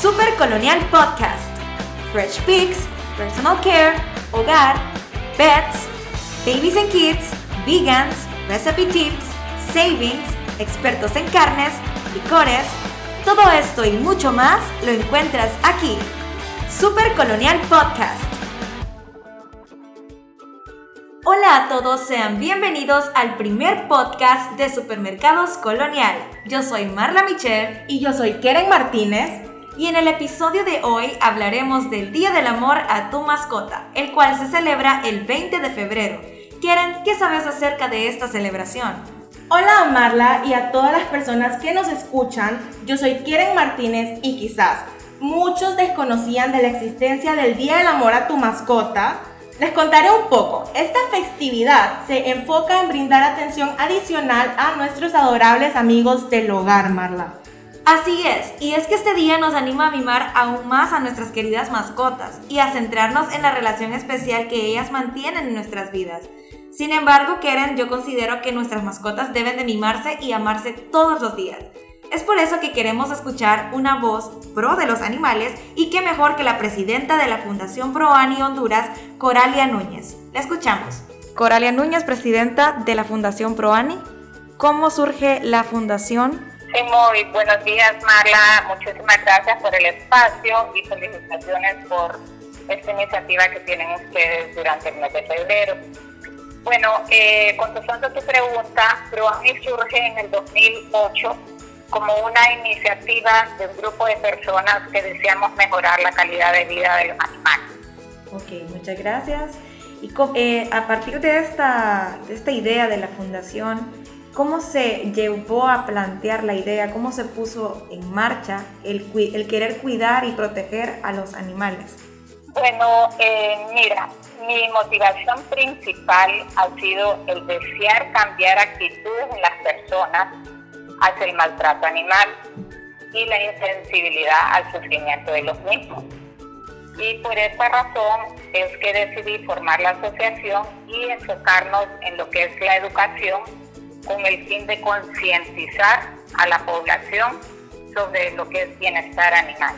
Super Colonial Podcast. Fresh Pics, Personal Care, Hogar, Pets, Babies and Kids, Vegans, Recipe Tips, Savings, expertos en carnes, licores. Todo esto y mucho más lo encuentras aquí. Super Colonial Podcast. Hola a todos, sean bienvenidos al primer podcast de Supermercados Colonial. Yo soy Marla Michel y yo soy Keren Martínez. Y en el episodio de hoy hablaremos del Día del Amor a tu mascota, el cual se celebra el 20 de febrero. Keren, ¿qué sabes acerca de esta celebración? Hola a Marla y a todas las personas que nos escuchan. Yo soy Keren Martínez y quizás muchos desconocían de la existencia del Día del Amor a tu mascota les contaré un poco. Esta festividad se enfoca en brindar atención adicional a nuestros adorables amigos del hogar, Marla. Así es, y es que este día nos anima a mimar aún más a nuestras queridas mascotas y a centrarnos en la relación especial que ellas mantienen en nuestras vidas. Sin embargo, Keren, yo considero que nuestras mascotas deben de mimarse y amarse todos los días. Es por eso que queremos escuchar una voz pro de los animales y qué mejor que la presidenta de la Fundación ProAni Honduras, Coralia Núñez. La escuchamos. Coralia Núñez, presidenta de la Fundación ProAni. ¿Cómo surge la fundación? Muy buenos días, Marla. Muchísimas gracias por el espacio y felicitaciones por esta iniciativa que tienen ustedes durante el mes de febrero. Bueno, eh, contestando a tu pregunta, ProAni surge en el 2008 como una iniciativa de un grupo de personas que deseamos mejorar la calidad de vida de los animales. Ok, muchas gracias. Y eh, a partir de esta, de esta idea de la fundación, ¿cómo se llevó a plantear la idea? ¿Cómo se puso en marcha el, el querer cuidar y proteger a los animales? Bueno, eh, mira, mi motivación principal ha sido el desear cambiar actitudes en las personas hacia el maltrato animal y la insensibilidad al sufrimiento de los mismos. Y por esta razón es que decidí formar la asociación y enfocarnos en lo que es la educación con el fin de concientizar a la población sobre lo que es bienestar animal.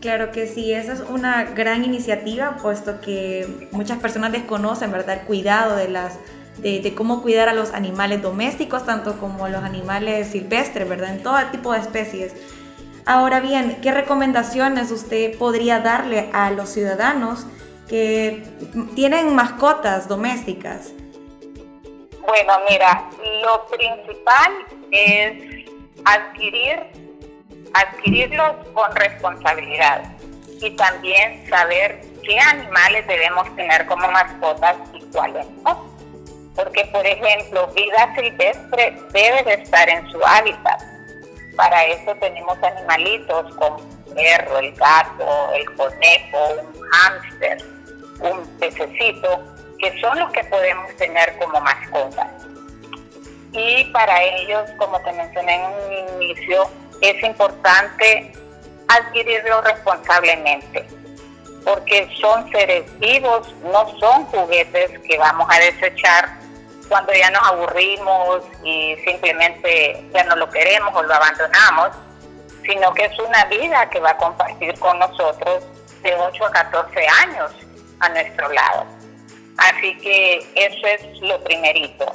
Claro que sí, esa es una gran iniciativa, puesto que muchas personas desconocen, ¿verdad?, el cuidado de las de, cómo cuidar a los animales domésticos, tanto como los animales silvestres, ¿verdad? En todo tipo de especies. Ahora bien, ¿qué recomendaciones usted podría darle a los ciudadanos que tienen mascotas domésticas? Bueno, mira, lo principal es adquirir, adquirirlos con responsabilidad y también saber qué animales debemos tener como mascotas y cuáles no porque por ejemplo, vida silvestre debe de estar en su hábitat. Para eso tenemos animalitos como el perro, el gato, el conejo, un hámster, un pececito, que son los que podemos tener como mascotas. Y para ellos, como te mencioné en un inicio, es importante adquirirlo responsablemente, porque son seres vivos, no son juguetes que vamos a desechar cuando ya nos aburrimos y simplemente ya no lo queremos o lo abandonamos, sino que es una vida que va a compartir con nosotros de 8 a 14 años a nuestro lado. Así que eso es lo primerito.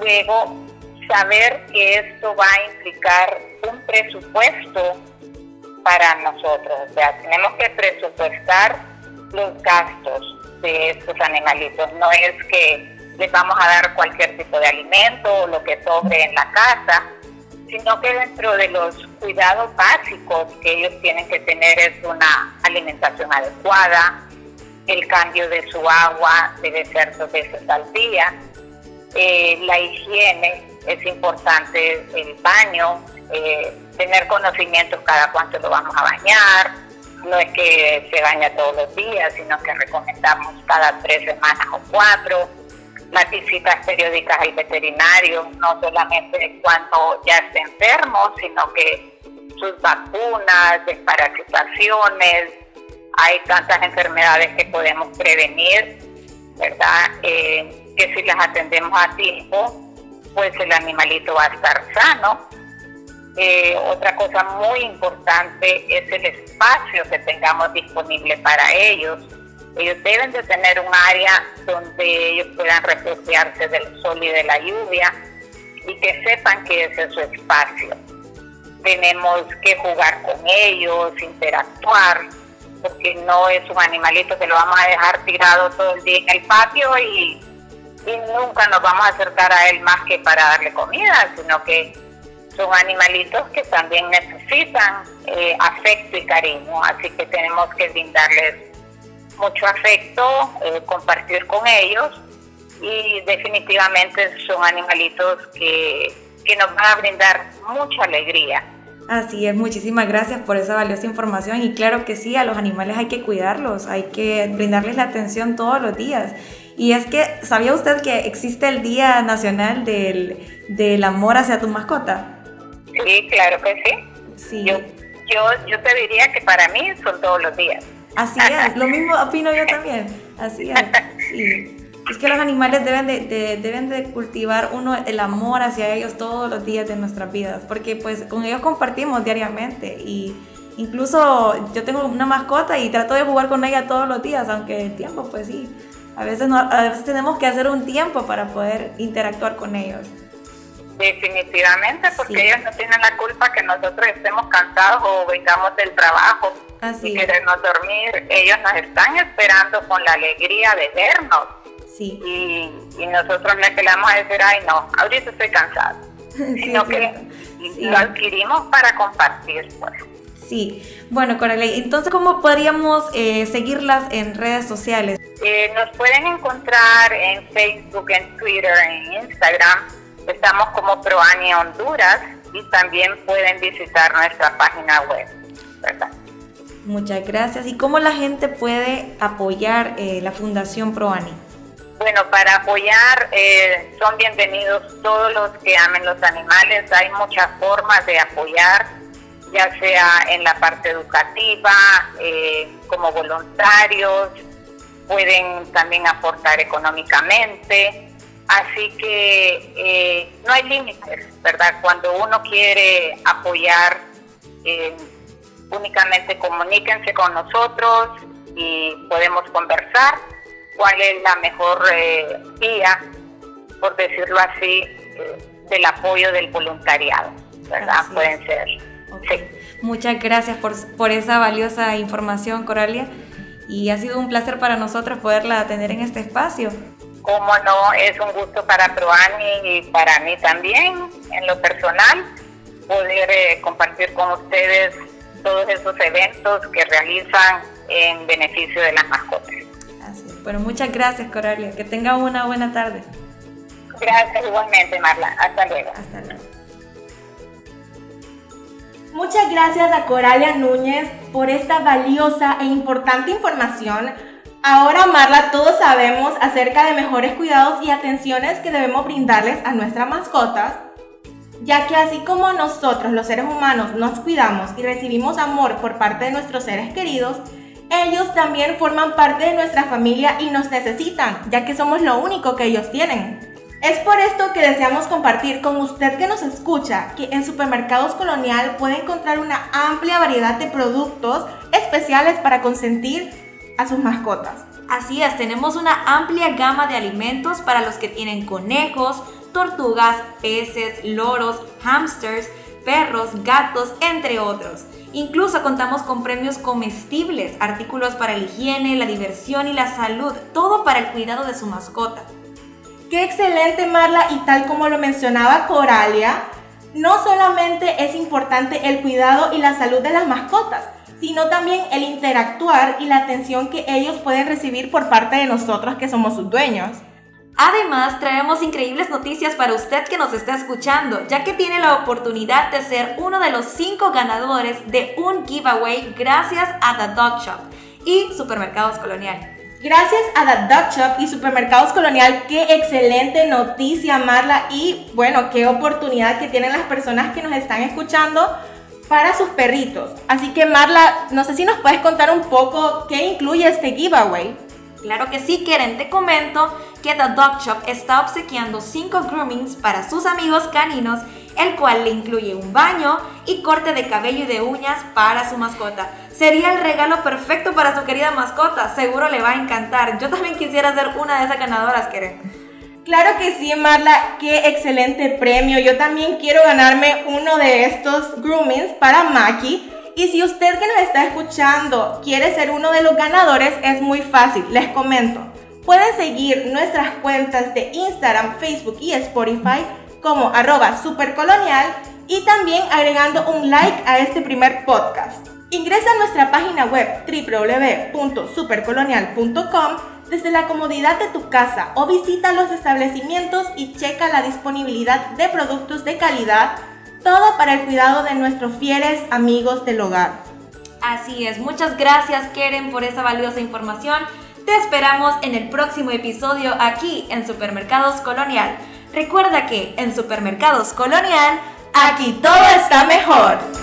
Luego, saber que esto va a implicar un presupuesto para nosotros. O sea, tenemos que presupuestar los gastos de estos animalitos. No es que les vamos a dar cualquier tipo de alimento o lo que sobre en la casa, sino que dentro de los cuidados básicos que ellos tienen que tener es una alimentación adecuada, el cambio de su agua debe ser dos veces al día, eh, la higiene es importante, el baño, eh, tener conocimientos cada cuánto lo vamos a bañar, no es que se baña todos los días, sino que recomendamos cada tres semanas o cuatro. Las visitas periódicas al veterinario, no solamente cuando ya esté enfermo, sino que sus vacunas, desparasitaciones, hay tantas enfermedades que podemos prevenir, ¿verdad? Eh, que si las atendemos a tiempo, pues el animalito va a estar sano. Eh, otra cosa muy importante es el espacio que tengamos disponible para ellos. Ellos deben de tener un área donde ellos puedan refugiarse del sol y de la lluvia y que sepan que ese es su espacio. Tenemos que jugar con ellos, interactuar, porque no es un animalito que lo vamos a dejar tirado todo el día en el patio y, nunca nos vamos a acercar a él más que para darle comida, sino que son animalitos que también necesitan eh, afecto y cariño, así que tenemos que brindarles mucho afecto, eh, compartir con ellos y definitivamente son animalitos que, que nos van a brindar mucha alegría. Así es, muchísimas gracias por esa valiosa información y claro que sí, a los animales hay que cuidarlos, hay que brindarles la atención todos los días. Y es que, ¿sabía usted que existe el Día Nacional del, del Amor hacia tu mascota? Sí, claro que sí. Sí. Yo, yo, yo te diría que para mí son todos los días. Así es, lo mismo opino yo también. Así es. Sí. Es que los animales deben de, de- deben de cultivar uno el amor hacia ellos todos los días de nuestras vidas, porque pues con ellos compartimos diariamente y incluso yo tengo una mascota y trato de jugar con ella todos los días, aunque el tiempo pues sí, a veces no, a veces tenemos que hacer un tiempo para poder interactuar con ellos. Definitivamente, porque Sí. ellos no tienen la culpa que nosotros estemos cansados o vengamos del trabajo Así y querernos dormir. Ellos nos están esperando con la alegría de vernos Sí. y, y nosotros no es que le vamos a decir, ay no, ahorita estoy cansado, Sí, sino que lo adquirimos para compartir. Pues. Sí, bueno, Coralie, entonces, ¿cómo podríamos eh, seguirlas en redes sociales? Eh, nos pueden encontrar en Facebook, en Twitter, en Instagram. Estamos como Proani Honduras y también pueden visitar nuestra página web. ¿verdad? Muchas gracias. ¿Y cómo la gente puede apoyar eh, la Fundación ProAni? Bueno, para apoyar eh, son bienvenidos todos los que amen los animales. Hay muchas formas de apoyar, ya sea en la parte educativa, eh, como voluntarios, pueden también aportar económicamente. Así que eh, no hay límites, ¿verdad? Cuando uno quiere apoyar, eh, únicamente comuníquense con nosotros y podemos conversar cuál es la mejor eh, vía, por decirlo así, del apoyo del voluntariado, ¿verdad? Pueden ser. Ok. Sí. Muchas gracias por, por esa valiosa información, Coralia. Y ha sido un placer para nosotros poderla tener en este espacio. Como no, es un gusto para Proani y para mí también, en lo personal, poder eh, compartir con ustedes todos esos eventos que realizan en beneficio de las mascotas. Bueno, muchas gracias, Coralia. Que tenga una buena tarde. Gracias igualmente, Marla. Hasta luego. Hasta luego. Muchas gracias a Coralia Núñez por esta valiosa e importante información. Ahora, Marla, todos sabemos acerca de mejores cuidados y atenciones que debemos brindarles a nuestras mascotas, ya que así como nosotros los seres humanos nos cuidamos y recibimos amor por parte de nuestros seres queridos, ellos también forman parte de nuestra familia y nos necesitan, ya que somos lo único que ellos tienen. Es por esto que deseamos compartir con usted que nos escucha que en Supermercados Colonial puede encontrar una amplia variedad de productos especiales para consentir a sus mascotas. Así es, tenemos una amplia gama de alimentos para los que tienen conejos, tortugas, peces, loros, hamsters, perros, gatos, entre otros. Incluso contamos con premios comestibles, artículos para la higiene, la diversión y la salud, todo para el cuidado de su mascota. Qué excelente Marla y tal como lo mencionaba Coralia, no solamente es importante el cuidado y la salud de las mascotas, sino también el interactuar y la atención que ellos pueden recibir por parte de nosotros que somos sus dueños. Además, traemos increíbles noticias para usted que nos está escuchando, ya que tiene la oportunidad de ser uno de los cinco ganadores de un giveaway gracias a The Dog Shop y Supermercados Colonial. Gracias a The Dog Shop y Supermercados Colonial, qué excelente noticia Marla y bueno, qué oportunidad que tienen las personas que nos están escuchando para sus perritos. Así que Marla, no sé si nos puedes contar un poco qué incluye este giveaway. Claro que sí, Keren, te comento que The Dog Shop está obsequiando 5 groomings para sus amigos caninos el cual le incluye un baño y corte de cabello y de uñas para su mascota. Sería el regalo perfecto para su querida mascota, seguro le va a encantar. Yo también quisiera ser una de esas ganadoras, Keren. Claro que sí, Marla, qué excelente premio. Yo también quiero ganarme uno de estos groomings para Maki. Y si usted que nos está escuchando quiere ser uno de los ganadores, es muy fácil, les comento. Pueden seguir nuestras cuentas de Instagram, Facebook y Spotify como arroba supercolonial y también agregando un like a este primer podcast. Ingresa a nuestra página web www.supercolonial.com desde la comodidad de tu casa o visita los establecimientos y checa la disponibilidad de productos de calidad, todo para el cuidado de nuestros fieles amigos del hogar. Así es, muchas gracias Keren por esa valiosa información. Te esperamos en el próximo episodio aquí en Supermercados Colonial. Recuerda que en Supermercados Colonial, aquí todo está mejor.